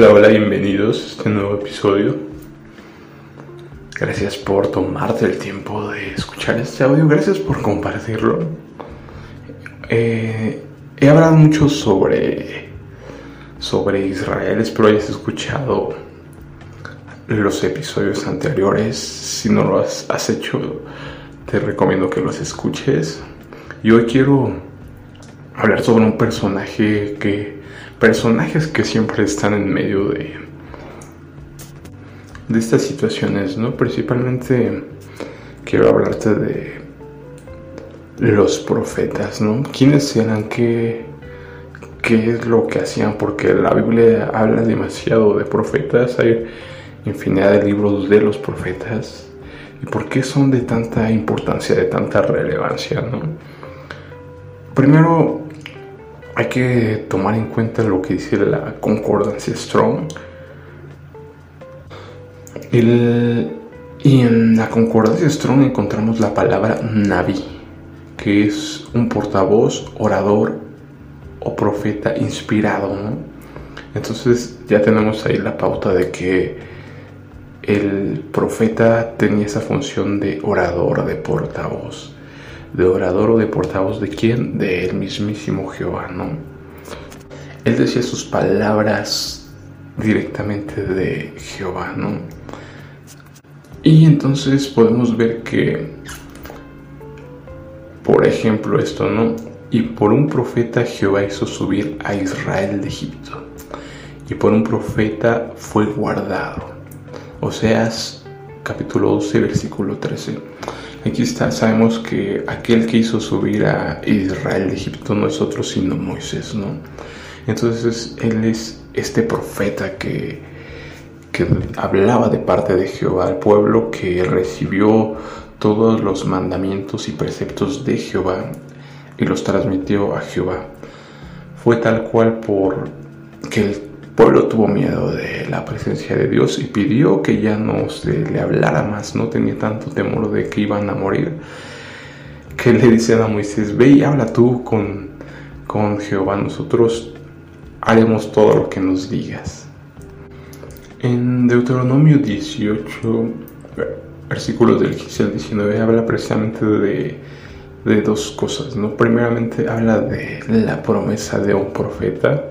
Hola, hola, bienvenidos a este nuevo episodio. Gracias por tomarte el tiempo de escuchar este audio, gracias por compartirlo. Eh, he hablado mucho sobre, sobre Israel, espero hayas escuchado los episodios anteriores. Si no lo has, has hecho, te recomiendo que los escuches. Y hoy quiero hablar sobre un personaje que personajes que siempre están en medio de, de estas situaciones, ¿no? Principalmente quiero hablarte de los profetas, ¿no? ¿Quiénes eran? ¿Qué, qué es lo que hacían? Porque la Biblia habla demasiado de profetas, hay infinidad de libros de los profetas. ¿Y por qué son de tanta importancia, de tanta relevancia, ¿no? Primero, hay que tomar en cuenta lo que dice la concordancia Strong. y en la concordancia Strong encontramos la palabra Navi, que es un portavoz, orador o profeta inspirado. Entonces ya tenemos ahí la pauta de que el profeta tenía esa función de orador, de portavoz de orador o de portavoz de quién? De el mismísimo Jehová, ¿no? Él decía sus palabras directamente de Jehová, ¿no? Y entonces podemos ver que, por ejemplo, esto, ¿no? Y por un profeta Jehová hizo subir a Israel de Egipto. Y por un profeta fue guardado. Oseas capítulo 12, versículo 13. Aquí está, sabemos que aquel que hizo subir a Israel de Egipto no es otro sino Moisés, ¿no? Entonces él es este profeta que, que hablaba de parte de Jehová al pueblo, que recibió todos los mandamientos y preceptos de Jehová y los transmitió a Jehová. Fue tal cual por que el pueblo tuvo miedo de la presencia de Dios y pidió que ya no se le hablara más, no tenía tanto temor de que iban a morir, que le dicen a Moisés, ve y habla tú con, con Jehová, nosotros haremos todo lo que nos digas. En Deuteronomio 18, versículos del 15 al 19, habla precisamente de, de dos cosas, ¿no? Primeramente habla de la promesa de un profeta,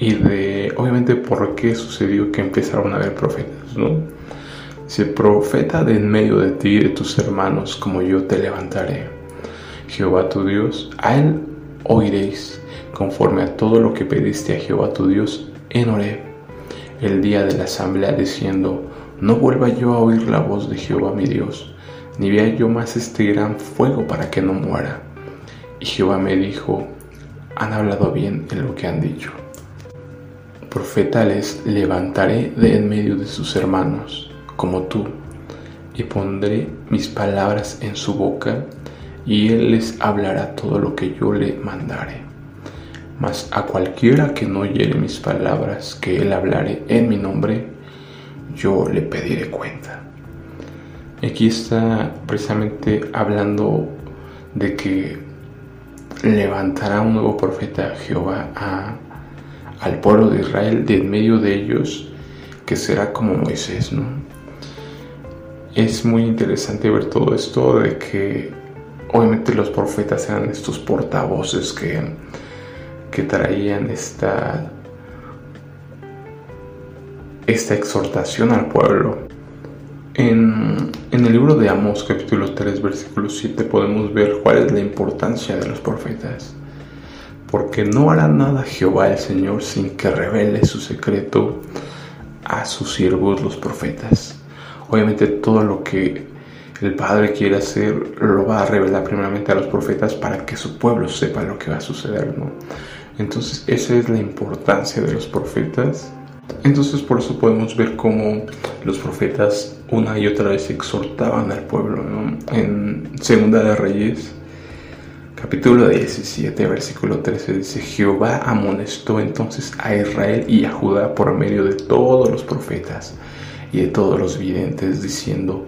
y de, obviamente, por qué sucedió que empezaron a haber profetas, ¿no? Si profeta de en medio de ti y de tus hermanos, como yo te levantaré, Jehová tu Dios, a él oiréis conforme a todo lo que pediste a Jehová tu Dios en Oreb, el día de la asamblea, diciendo, no vuelva yo a oír la voz de Jehová mi Dios, ni vea yo más este gran fuego para que no muera. Y Jehová me dijo, han hablado bien en lo que han dicho profeta les levantaré de en medio de sus hermanos, como tú, y pondré mis palabras en su boca, y él les hablará todo lo que yo le mandare. Mas a cualquiera que no oyere mis palabras que él hablare en mi nombre, yo le pediré cuenta. Aquí está precisamente hablando de que levantará un nuevo profeta Jehová a al pueblo de Israel de en medio de ellos, que será como Moisés, ¿no? Es muy interesante ver todo esto de que obviamente los profetas eran estos portavoces que, que traían esta, esta exhortación al pueblo. En, en, el libro de Amos capítulo 3 versículo 7 podemos ver cuál es la importancia de los profetas porque no hará nada Jehová el Señor sin que revele su secreto a sus siervos los profetas. Obviamente todo lo que el Padre quiere hacer lo va a revelar primeramente a los profetas para que su pueblo sepa lo que va a suceder, ¿no? Entonces esa es la importancia de los profetas. Entonces por eso podemos ver cómo los profetas una y otra vez exhortaban al pueblo, ¿no? En Segunda de Reyes Capítulo 17, versículo 13 dice, Jehová amonestó entonces a Israel y a Judá por medio de todos los profetas y de todos los videntes, diciendo,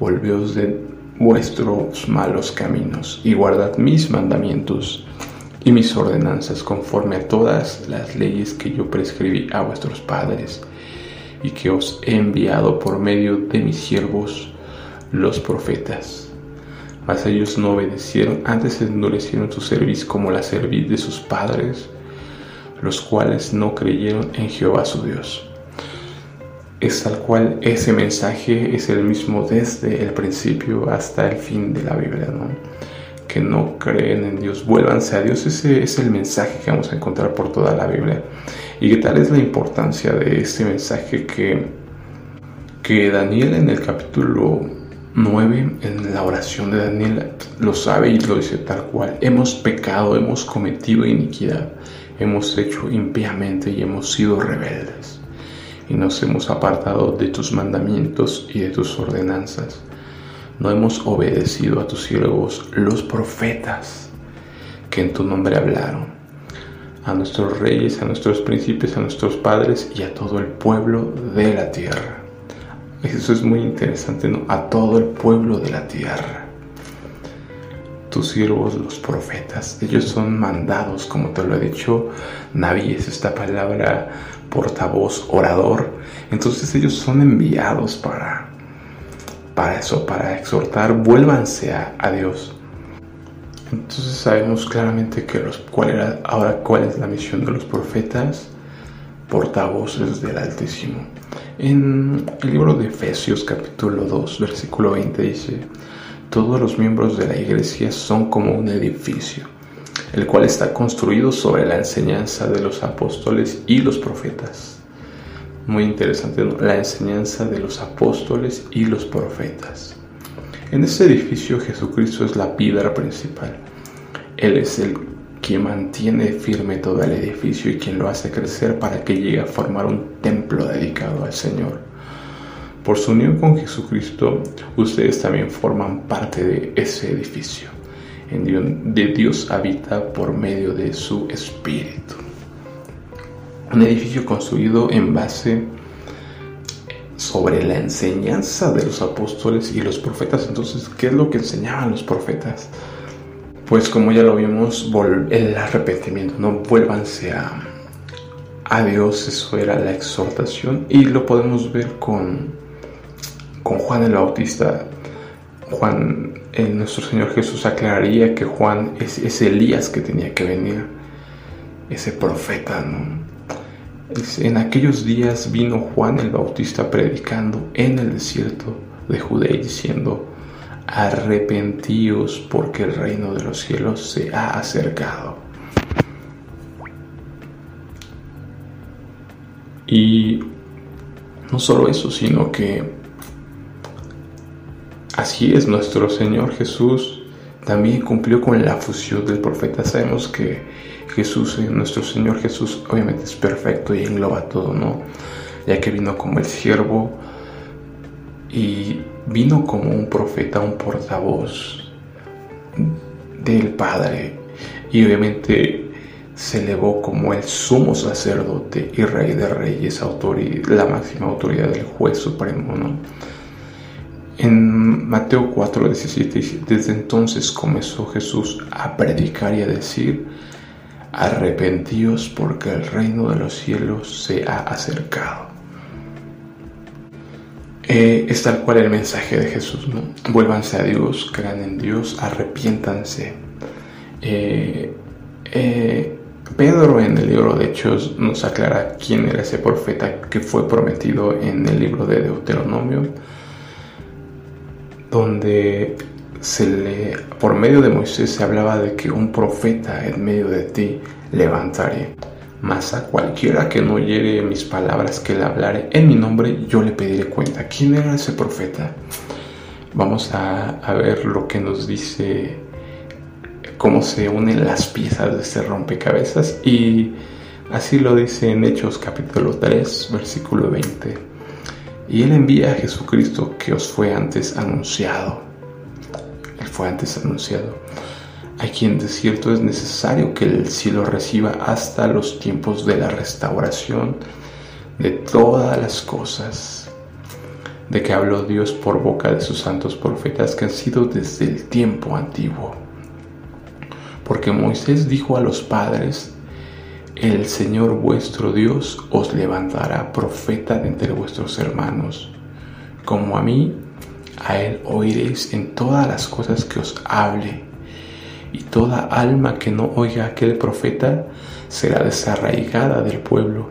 volveos de vuestros malos caminos y guardad mis mandamientos y mis ordenanzas conforme a todas las leyes que yo prescribí a vuestros padres y que os he enviado por medio de mis siervos los profetas. Mas ellos no obedecieron, antes endurecieron su cerviz como la cerviz de sus padres, los cuales no creyeron en Jehová su Dios. Es tal cual ese mensaje es el mismo desde el principio hasta el fin de la Biblia, ¿no? Que no creen en Dios, vuélvanse a Dios, ese es el mensaje que vamos a encontrar por toda la Biblia. ¿Y qué tal es la importancia de este mensaje que, que Daniel en el capítulo 9, en la oración de Daniel, lo sabe y lo dice tal cual? Hemos pecado, hemos cometido iniquidad, hemos hecho impíamente y hemos sido rebeldes y nos hemos apartado de tus mandamientos y de tus ordenanzas. No hemos obedecido a tus siervos, los profetas, que en tu nombre hablaron, a nuestros reyes, a nuestros príncipes, a nuestros padres y a todo el pueblo de la tierra. Eso es muy interesante, ¿no? A todo el pueblo de la tierra. Tus siervos, los profetas, ellos son mandados, como te lo he dicho, Naví es esta palabra portavoz, orador. Entonces ellos son enviados para, para eso, para exhortar, vuélvanse a, a Dios. Entonces sabemos claramente que los, cuál era, ahora cuál es la misión de los profetas, portavoces del Altísimo. En el libro de Efesios capítulo 2, versículo 20 dice, todos los miembros de la iglesia son como un edificio el cual está construido sobre la enseñanza de los apóstoles y los profetas. Muy interesante, la enseñanza de los apóstoles y los profetas. En este edificio Jesucristo es la piedra principal. Él es el que mantiene firme todo el edificio y quien lo hace crecer para que llegue a formar un templo dedicado al Señor. Por su unión con Jesucristo, ustedes también forman parte de ese edificio en de Dios habita por medio de su Espíritu. Un edificio construido en base sobre la enseñanza de los apóstoles y los profetas. Entonces, ¿qué es lo que enseñaban los profetas? Pues como ya lo vimos, el arrepentimiento, no vuélvanse a, a Dios, eso era la exhortación y lo podemos ver con, con Juan el Bautista. Juan nuestro Señor Jesús aclararía que Juan es, Elías que tenía que venir, ese profeta. en aquellos días vino Juan el Bautista predicando en el desierto de Judea diciendo, arrepentíos porque el reino de los cielos se ha acercado. Y no solo eso, sino que Así es, nuestro Señor Jesús también cumplió con la fusión del profeta. Sabemos que Jesús, eh, nuestro Señor Jesús, obviamente es perfecto y engloba todo, ¿no? Ya que vino como el siervo y vino como un profeta, un portavoz del Padre. Y obviamente se elevó como el sumo sacerdote y rey de reyes, la máxima autoridad del juez supremo. En Mateo 4, 17 dice, desde entonces comenzó Jesús a predicar y a decir, arrepentíos porque el reino de los cielos se ha acercado. Eh, es tal cual el mensaje de Jesús, ¿no? Vuélvanse a Dios, crean en Dios, arrepiéntanse. Eh, eh, Pedro en el libro de Hechos nos aclara quién era ese profeta que fue prometido en el libro de Deuteronomio donde se le, por medio de Moisés se hablaba de que un profeta en medio de ti levantaré. Mas a cualquiera que no oyere mis palabras que le hablare en mi nombre, yo le pediré cuenta. ¿Quién era ese profeta? Vamos a, ver lo que nos dice, cómo se unen las piezas de este rompecabezas y así lo dice en Hechos capítulo 3, versículo 20 y Él envía a Jesucristo que os fue antes anunciado. Él fue antes anunciado. A quien de cierto es necesario que el cielo reciba hasta los tiempos de la restauración de todas las cosas, de que habló Dios por boca de sus santos profetas que han sido desde el tiempo antiguo. Porque Moisés dijo a los padres, el Señor vuestro Dios os levantará profeta de entre vuestros hermanos. Como a mí, a él oiréis en todas las cosas que os hable. Y toda alma que no oiga a aquel profeta será desarraigada del pueblo.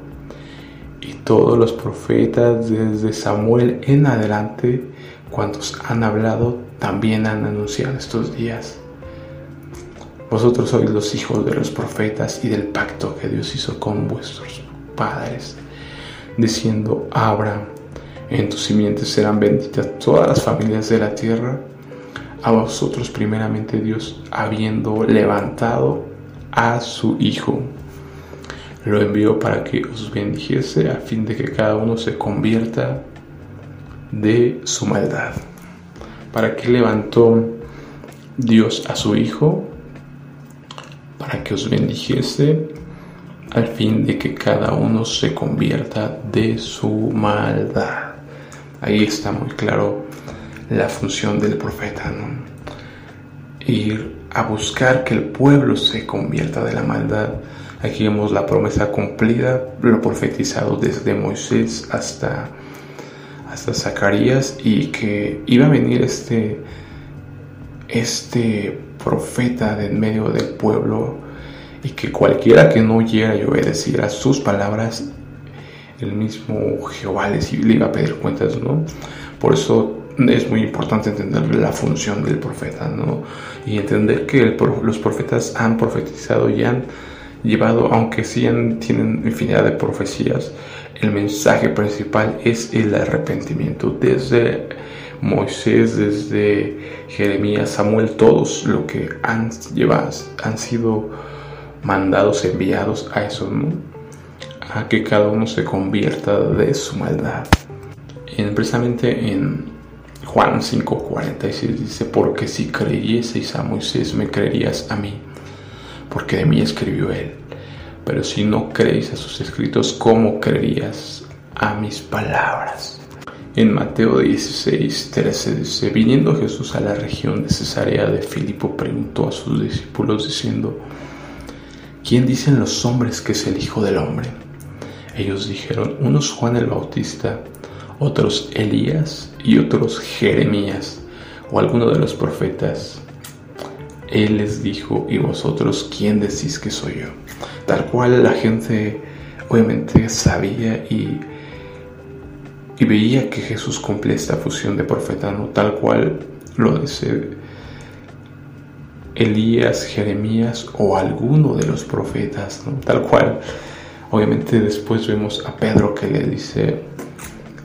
Y todos los profetas desde Samuel en adelante, cuantos han hablado, también han anunciado estos días. Vosotros sois los hijos de los profetas y del pacto que Dios hizo con vuestros padres, diciendo Abraham, en tus simientes serán benditas todas las familias de la tierra. A vosotros primeramente Dios, habiendo levantado a su Hijo, lo envió para que os bendijese a fin de que cada uno se convierta de su maldad. ¿Para qué levantó Dios a su Hijo? Para que os bendijese al fin de que cada uno se convierta de su maldad. Ahí está muy claro la función del profeta, ¿no? Ir a buscar que el pueblo se convierta de la maldad. Aquí vemos la promesa cumplida, lo profetizado desde Moisés hasta, hasta Zacarías y que iba a venir este, este profeta de en medio del pueblo y que cualquiera que no oyera y obedeciera sus palabras, el mismo Jehová le, iba a pedir cuentas, ¿no? Por eso es muy importante entender la función del profeta, ¿no? Y entender que los profetas han profetizado y han llevado, aunque sí tienen infinidad de profecías, el mensaje principal es el arrepentimiento. Desde Moisés, desde Jeremías, Samuel, todos lo que han llevado, han sido mandados, enviados a eso, ¿no? A que cada uno se convierta de su maldad. En, precisamente en Juan 5:46 dice, porque si creyeseis a Moisés, me creerías a mí, porque de mí escribió él. Pero si no creéis a sus escritos, ¿cómo creerías a mis palabras? En Mateo 16, 13 dice, viniendo Jesús a la región de Cesarea de Filipo, preguntó a sus discípulos diciendo, ¿quién dicen los hombres que es el Hijo del Hombre? Ellos dijeron, unos Juan el Bautista, otros Elías y otros Jeremías o alguno de los profetas. Él les dijo, ¿y vosotros quién decís que soy yo? Tal cual la gente obviamente sabía y, y veía que Jesús cumple esta fusión de profeta, ¿no? Tal cual lo dice Elías, Jeremías o alguno de los profetas. Tal cual. Obviamente después vemos a Pedro que le dice,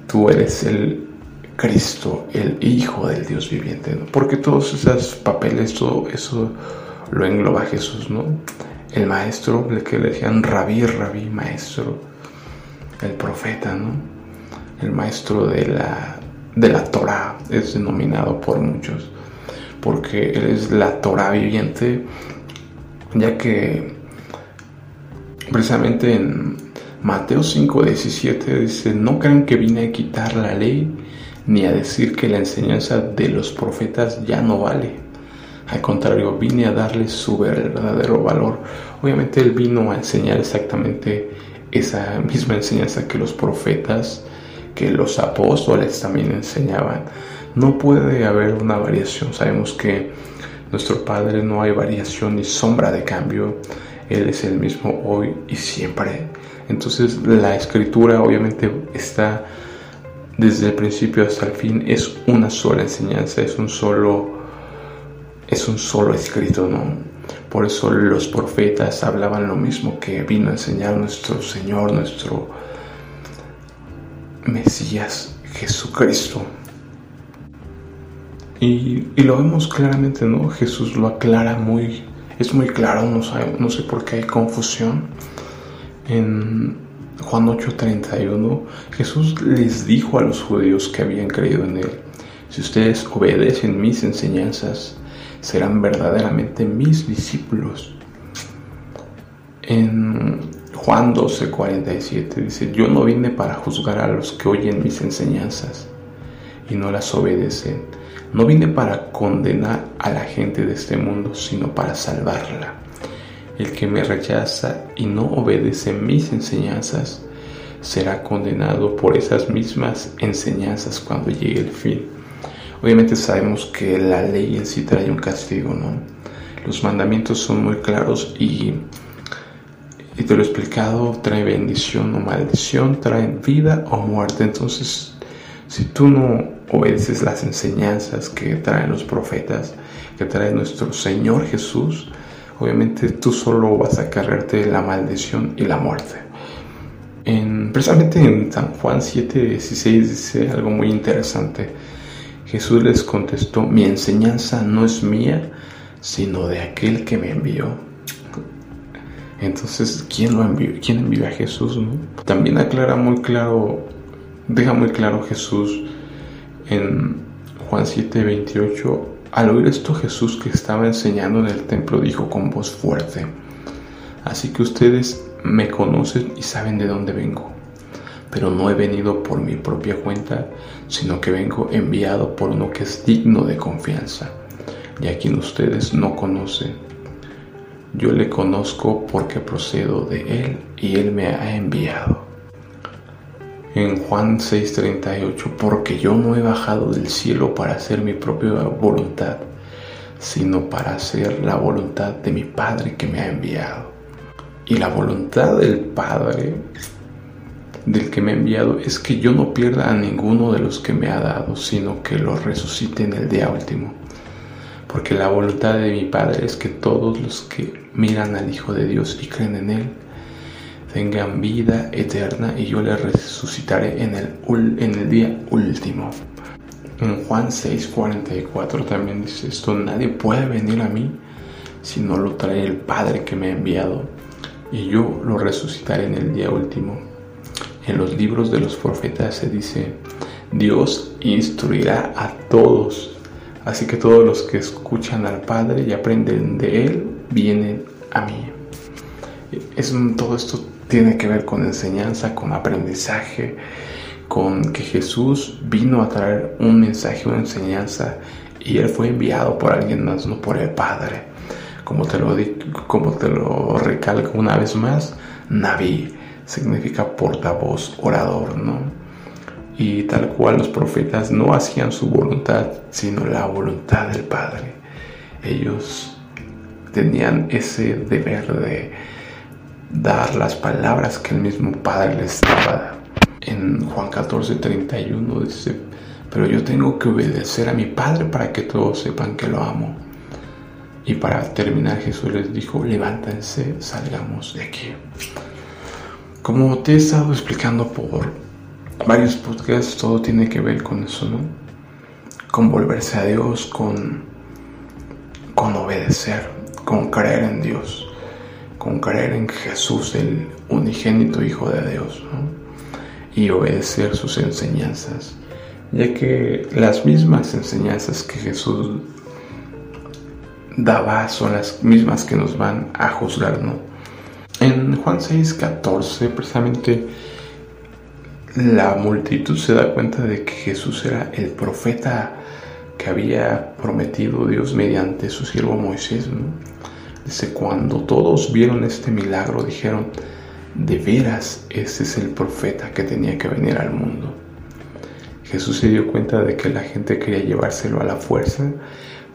tú eres el Cristo, el Hijo del Dios viviente, ¿no? Porque todos esos papeles, todo eso lo engloba Jesús, ¿no? El maestro, el que le decían rabí, rabí, maestro, el profeta, ¿no? El maestro de la, de la Torah es denominado por muchos porque Él es la Torah viviente, ya que precisamente en Mateo 5, 17 dice, no crean que vine a quitar la ley ni a decir que la enseñanza de los profetas ya no vale. Al contrario, vine a darles su verdadero valor. Obviamente Él vino a enseñar exactamente esa misma enseñanza que los profetas, que los apóstoles también enseñaban no puede haber una variación. Sabemos que nuestro Padre no hay variación ni sombra de cambio. Él es el mismo hoy y siempre. Entonces la escritura obviamente está desde el principio hasta el fin. Es una sola enseñanza, es un solo, es un solo escrito, ¿no? Por eso los profetas hablaban lo mismo que vino a enseñar nuestro Señor, nuestro Mesías, Jesucristo. Y, lo vemos claramente, ¿no? Jesús lo aclara muy, es muy claro, no, no sé por qué hay confusión. En Juan 8:31, Jesús les dijo a los judíos que habían creído en Él, si ustedes obedecen mis enseñanzas, serán verdaderamente mis discípulos. En Juan 12:47 dice, yo no vine para juzgar a los que oyen mis enseñanzas y no las obedecen, No vine para condenar a la gente de este mundo, sino para salvarla. El que me rechaza y no obedece mis enseñanzas será condenado por esas mismas enseñanzas cuando llegue el fin. Obviamente sabemos que la ley en sí trae un castigo, ¿no? Los mandamientos son muy claros y, y te lo he explicado, trae bendición o maldición, trae vida o muerte. Entonces, si tú no obedeces las enseñanzas que traen los profetas, que trae nuestro Señor Jesús, obviamente tú solo vas a cargarte la maldición y la muerte. En, precisamente en San Juan 7:16 dice algo muy interesante. Jesús les contestó, mi enseñanza no es mía, sino de aquel que me envió. Entonces, ¿quién lo envió? ¿Quién envió a Jesús? También aclara muy claro, deja muy claro Jesús en Juan 7:28. Al oír esto Jesús que estaba enseñando en el templo dijo con voz fuerte, así que ustedes me conocen y saben de dónde vengo. Pero no he venido por mi propia cuenta, sino que vengo enviado por uno que es digno de confianza, y a quien ustedes no conocen. Yo le conozco porque procedo de él y él me ha enviado. En Juan 6:38, porque yo no he bajado del cielo para hacer mi propia voluntad, sino para hacer la voluntad de mi Padre que me ha enviado. Y la voluntad del Padre, del que me ha enviado, es que yo no pierda a ninguno de los que me ha dado, sino que lo resucite en el día último. Porque la voluntad de mi Padre es que todos los que miran al Hijo de Dios y creen en Él, tengan vida eterna y yo les resucitaré en el, en el día último. En Juan 6:44 también dice esto, nadie puede venir a mí si no lo trae el Padre que me ha enviado y yo lo resucitaré en el día último. En los libros de los profetas se dice, Dios instruirá a todos, así que todos los que escuchan al Padre y aprenden de Él, vienen a mí. Es, todo esto tiene que ver con enseñanza, con aprendizaje, con que Jesús vino a traer un mensaje, una enseñanza, y Él fue enviado por alguien más, no por el Padre como te lo, como te lo recalco una vez más, Naví significa portavoz, orador, ¿no? Y tal cual los profetas no hacían su voluntad, sino la voluntad del Padre. Ellos tenían ese deber de dar las palabras que el mismo Padre les daba. En Juan 14, 31 dice, pero yo tengo que obedecer a mi Padre para que todos sepan que lo amo. Y para terminar Jesús les dijo, levántense, salgamos de aquí. Como te he estado explicando por varios podcasts, todo tiene que ver con eso, ¿no? Con volverse a Dios, con, con obedecer, con creer en Dios, con creer en Jesús, el unigénito Hijo de Dios. Y obedecer sus enseñanzas, ya que las mismas enseñanzas que Jesús daba son las mismas que nos van a juzgar, ¿no? En Juan 6, 14, precisamente la multitud se da cuenta de que Jesús era el profeta que había prometido Dios mediante su siervo Moisés. ¿no? Dice, cuando todos vieron este milagro, dijeron, de veras, ese es el profeta que tenía que venir al mundo. Jesús se dio cuenta de que la gente quería llevárselo a la fuerza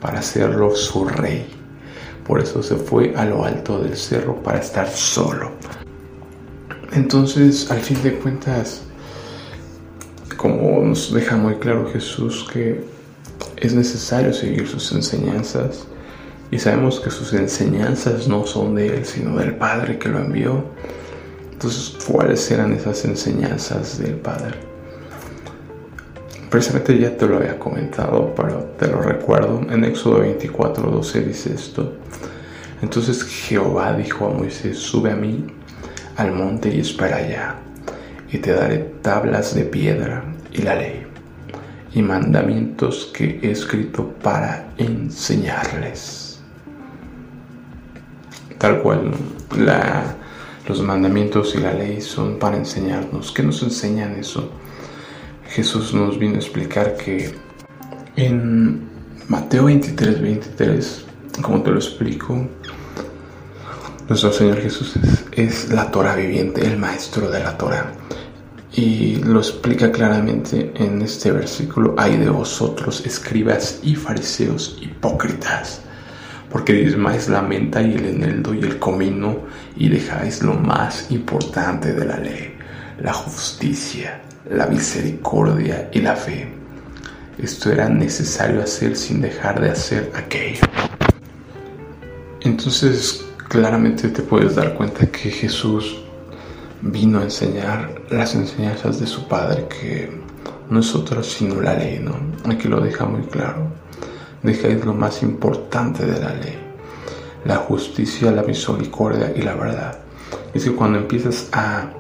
para hacerlo su rey. Por eso se fue a lo alto del cerro para estar solo. Entonces, al fin de cuentas, como nos deja muy claro Jesús que es necesario seguir sus enseñanzas, y sabemos que sus enseñanzas no son de Él, sino del Padre que lo envió. Entonces, ¿cuáles eran esas enseñanzas del Padre? Precisamente ya te lo había comentado, pero te lo recuerdo. En Éxodo 24, 12 dice esto. Entonces Jehová dijo a Moisés, sube a mí al monte y espera allá, y te daré tablas de piedra y la ley, y mandamientos que he escrito para enseñarles. Tal cual, los mandamientos y la ley son para enseñarnos. ¿Qué nos enseñan eso? Jesús nos vino a explicar que En Mateo 23, 23, como te lo explico, nuestro Señor Jesús es, la Torah viviente, el maestro de la Torah. Y lo explica claramente en este versículo, hay de vosotros, escribas y fariseos hipócritas, porque dismáis la menta y el eneldo y el comino y dejáis lo más importante de la ley, la justicia, la misericordia y la fe. Esto era necesario hacer sin dejar de hacer aquello. Entonces, claramente te puedes dar cuenta que Jesús vino a enseñar las enseñanzas de su Padre, que no es otra sino la ley, ¿no? Aquí lo deja muy claro. Dejáis lo más importante de la ley, la justicia, la misericordia y la verdad. Es que cuando empiezas a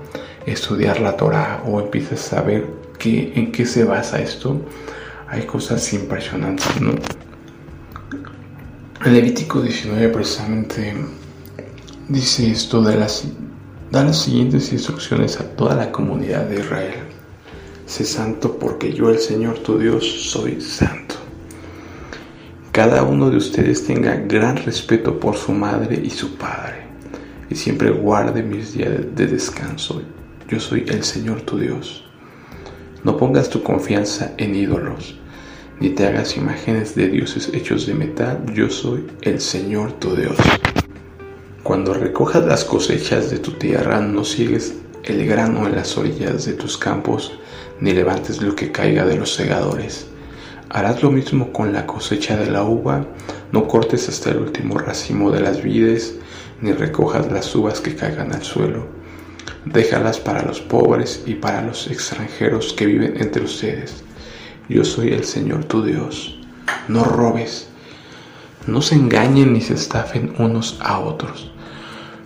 estudiar la Torah o empiezas a ver qué, en qué se basa esto, hay cosas impresionantes, ¿no? Levítico 19 precisamente dice esto de las da las siguientes instrucciones a toda la comunidad de Israel. Sé santo porque yo el Señor tu Dios soy santo. Cada uno de ustedes tenga gran respeto por su madre y su padre y siempre guarde mis días de descanso. Yo soy el Señor tu Dios. No pongas tu confianza en ídolos, ni te hagas imágenes de dioses hechos de metal. Yo soy el Señor tu Dios. Cuando recojas las cosechas de tu tierra, no sigues el grano en las orillas de tus campos, ni levantes lo que caiga de los segadores. Harás lo mismo con la cosecha de la uva, no cortes hasta el último racimo de las vides, ni recojas las uvas que caigan al suelo. Déjalas para los pobres y para los extranjeros que viven entre ustedes. Yo soy el Señor tu Dios. No robes. No se engañen ni se estafen unos a otros.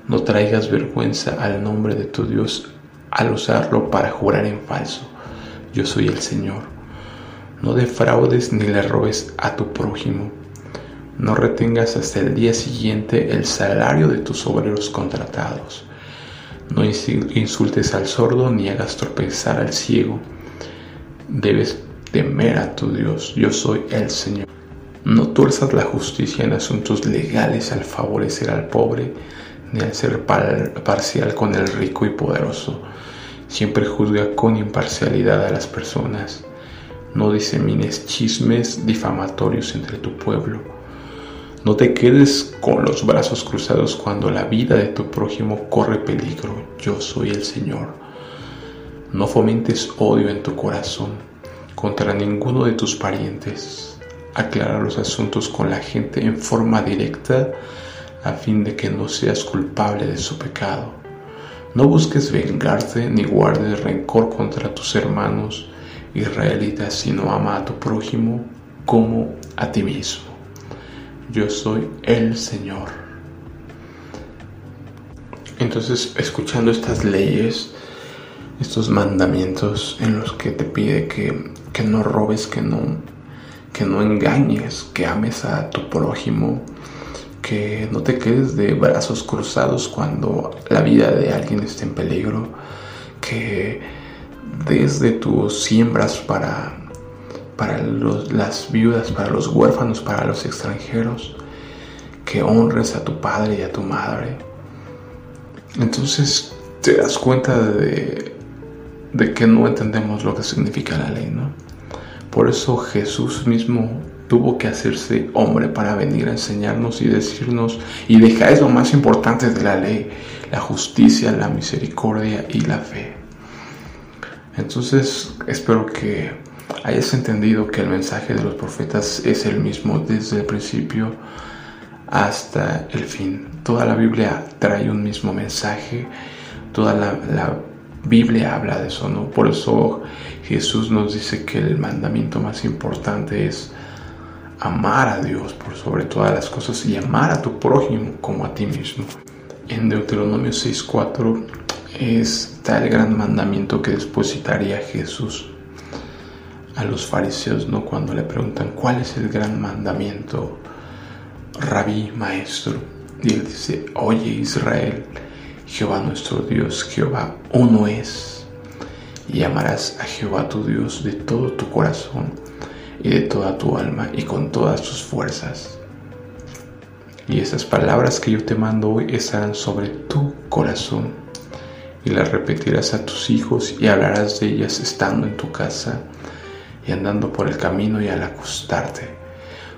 No traigas vergüenza al nombre de tu Dios al usarlo para jurar en falso. Yo soy el Señor. No defraudes ni le robes a tu prójimo. No retengas hasta el día siguiente el salario de tus obreros contratados. No insultes al sordo ni hagas tropezar al ciego. Debes temer a tu Dios. Yo soy el Señor. No tuerzas la justicia en asuntos legales al favorecer al pobre ni al ser parcial con el rico y poderoso. Siempre juzga con imparcialidad a las personas. No disemines chismes difamatorios entre tu pueblo. No te quedes con los brazos cruzados cuando la vida de tu prójimo corre peligro. Yo soy el Señor. No fomentes odio en tu corazón contra ninguno de tus parientes. Aclara los asuntos con la gente en forma directa a fin de que no seas culpable de su pecado. No busques vengarte ni guardes rencor contra tus hermanos israelitas, sino ama a tu prójimo como a ti mismo. Yo soy el Señor. Entonces, escuchando estas leyes, estos mandamientos en los que te pide que, que no robes, que no, que no engañes, que ames a tu prójimo, que no te quedes de brazos cruzados cuando la vida de alguien esté en peligro, que desde tus siembras para, para las viudas, para los huérfanos, para los extranjeros, que honres a tu padre y a tu madre. Entonces te das cuenta de, que no entendemos lo que significa la ley, ¿no? Por eso Jesús mismo tuvo que hacerse hombre para venir a enseñarnos y decirnos, y dejáis lo más importante de la ley, la justicia, la misericordia y la fe. Entonces espero que hayas entendido que el mensaje de los profetas es el mismo desde el principio hasta el fin. Toda la Biblia trae un mismo mensaje, toda la, Biblia habla de eso, ¿no? Por eso Jesús nos dice que el mandamiento más importante es amar a Dios por sobre todas las cosas y amar a tu prójimo como a ti mismo. En Deuteronomio 6.4 está el gran mandamiento que después citaría Jesús a los fariseos, ¿no? Cuando le preguntan cuál es el gran mandamiento, rabí, maestro. Y él dice, oye Israel, Jehová nuestro Dios, Jehová uno es. Y amarás a Jehová tu Dios de todo tu corazón y de toda tu alma y con todas tus fuerzas. Y esas palabras que yo te mando hoy estarán sobre tu corazón y las repetirás a tus hijos y hablarás de ellas estando en tu casa y andando por el camino y al acostarte.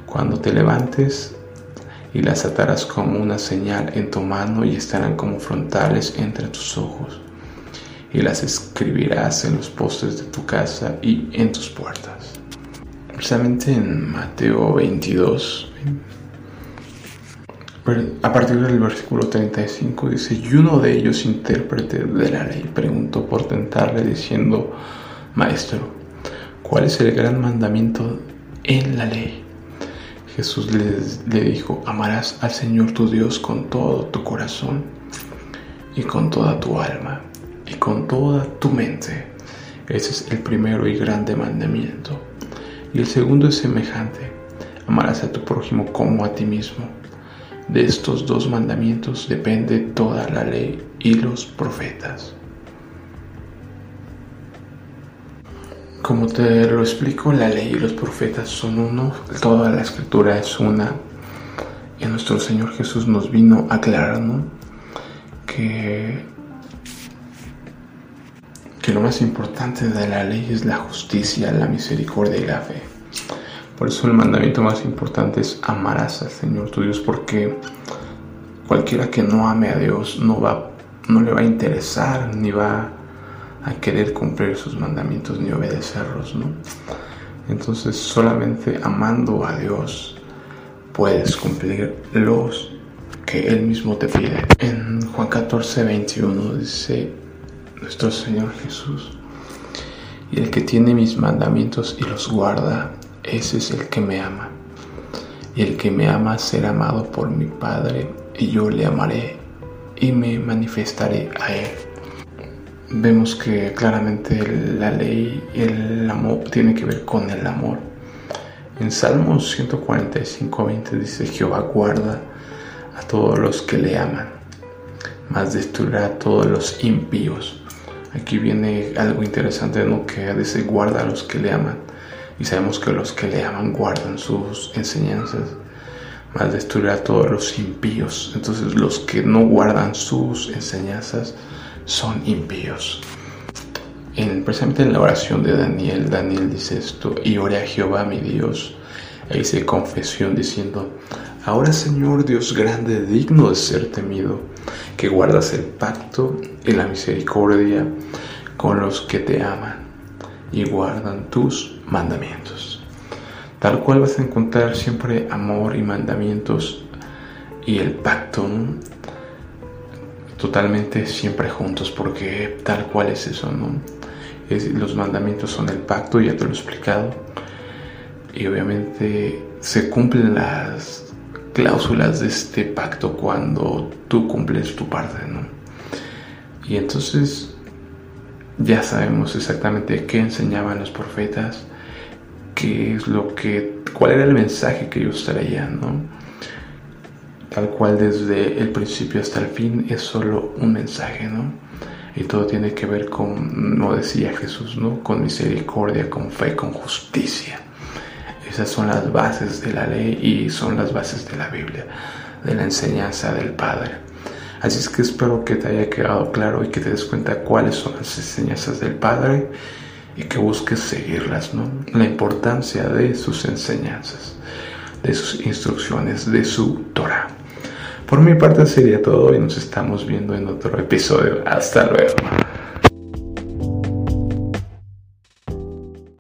Cuando te levantes y las atarás como una señal en tu mano y estarán como frontales entre tus ojos y las escribirás en los postes de tu casa y en tus puertas. Precisamente en Mateo 22, a partir del versículo 35 dice, y uno de ellos, intérprete de la ley, preguntó por tentarle diciendo, Maestro, ¿cuál es el gran mandamiento en la ley? Jesús le, dijo, amarás al Señor tu Dios con todo tu corazón y con toda tu alma y con toda tu mente. Ese es el primero y grande mandamiento. Y el segundo es semejante. Amarás a tu prójimo como a ti mismo. De estos dos mandamientos depende toda la ley y los profetas. Como te lo explico, la ley y los profetas son uno, toda la escritura es una. Y nuestro Señor Jesús nos vino a que que lo más importante de la ley es la justicia, la misericordia y la fe. Por eso el mandamiento más importante es amarás al Señor tu Dios, porque cualquiera que no ame a Dios no va, no le va a interesar ni va a querer cumplir sus mandamientos ni obedecerlos, ¿no? Entonces solamente amando a Dios puedes cumplir los que Él mismo te pide. En Juan 14, 21 dice, nuestro Señor Jesús. Y el que tiene mis mandamientos y los guarda, ese es el que me ama. Y el que me ama será amado por mi Padre, y yo le amaré y me manifestaré a él. Vemos que claramente la ley el amor tiene que ver con el amor. En Salmos 145, 20 dice, Jehová guarda a todos los que le aman, mas destruirá a todos los impíos. Aquí viene algo interesante, ¿no? Que dice guarda a los que le aman. Y sabemos que los que le aman guardan sus enseñanzas. Más destruirá a todos los impíos. Entonces los que no guardan sus enseñanzas son impíos. En, precisamente en la oración de Daniel, Daniel dice esto, y oré a Jehová mi Dios, e hice confesión diciendo, ahora Señor Dios grande, digno de ser temido, que guardas el pacto y la misericordia con los que te aman y guardan tus mandamientos. Tal cual vas a encontrar siempre amor y mandamientos y el pacto totalmente siempre juntos, porque tal cual es eso, los mandamientos son el pacto, ya te lo he explicado, y obviamente se cumplen las cláusulas de este pacto cuando tú cumples tu parte, ¿no? Y entonces ya sabemos exactamente qué enseñaban los profetas, qué es lo que, cuál era el mensaje que ellos traían, ¿no? Tal cual desde el principio hasta el fin es solo un mensaje, ¿no? Y todo tiene que ver con, no decía Jesús, ¿no? Con misericordia, con fe, con justicia. Esas son las bases de la ley y son las bases de la Biblia, de la enseñanza del Padre. Así es que espero que te haya quedado claro y que te des cuenta cuáles son las enseñanzas del Padre y que busques seguirlas, ¿no? La importancia de sus enseñanzas, de sus instrucciones, de su Torah. Por mi parte sería todo y nos estamos viendo en otro episodio. Hasta luego.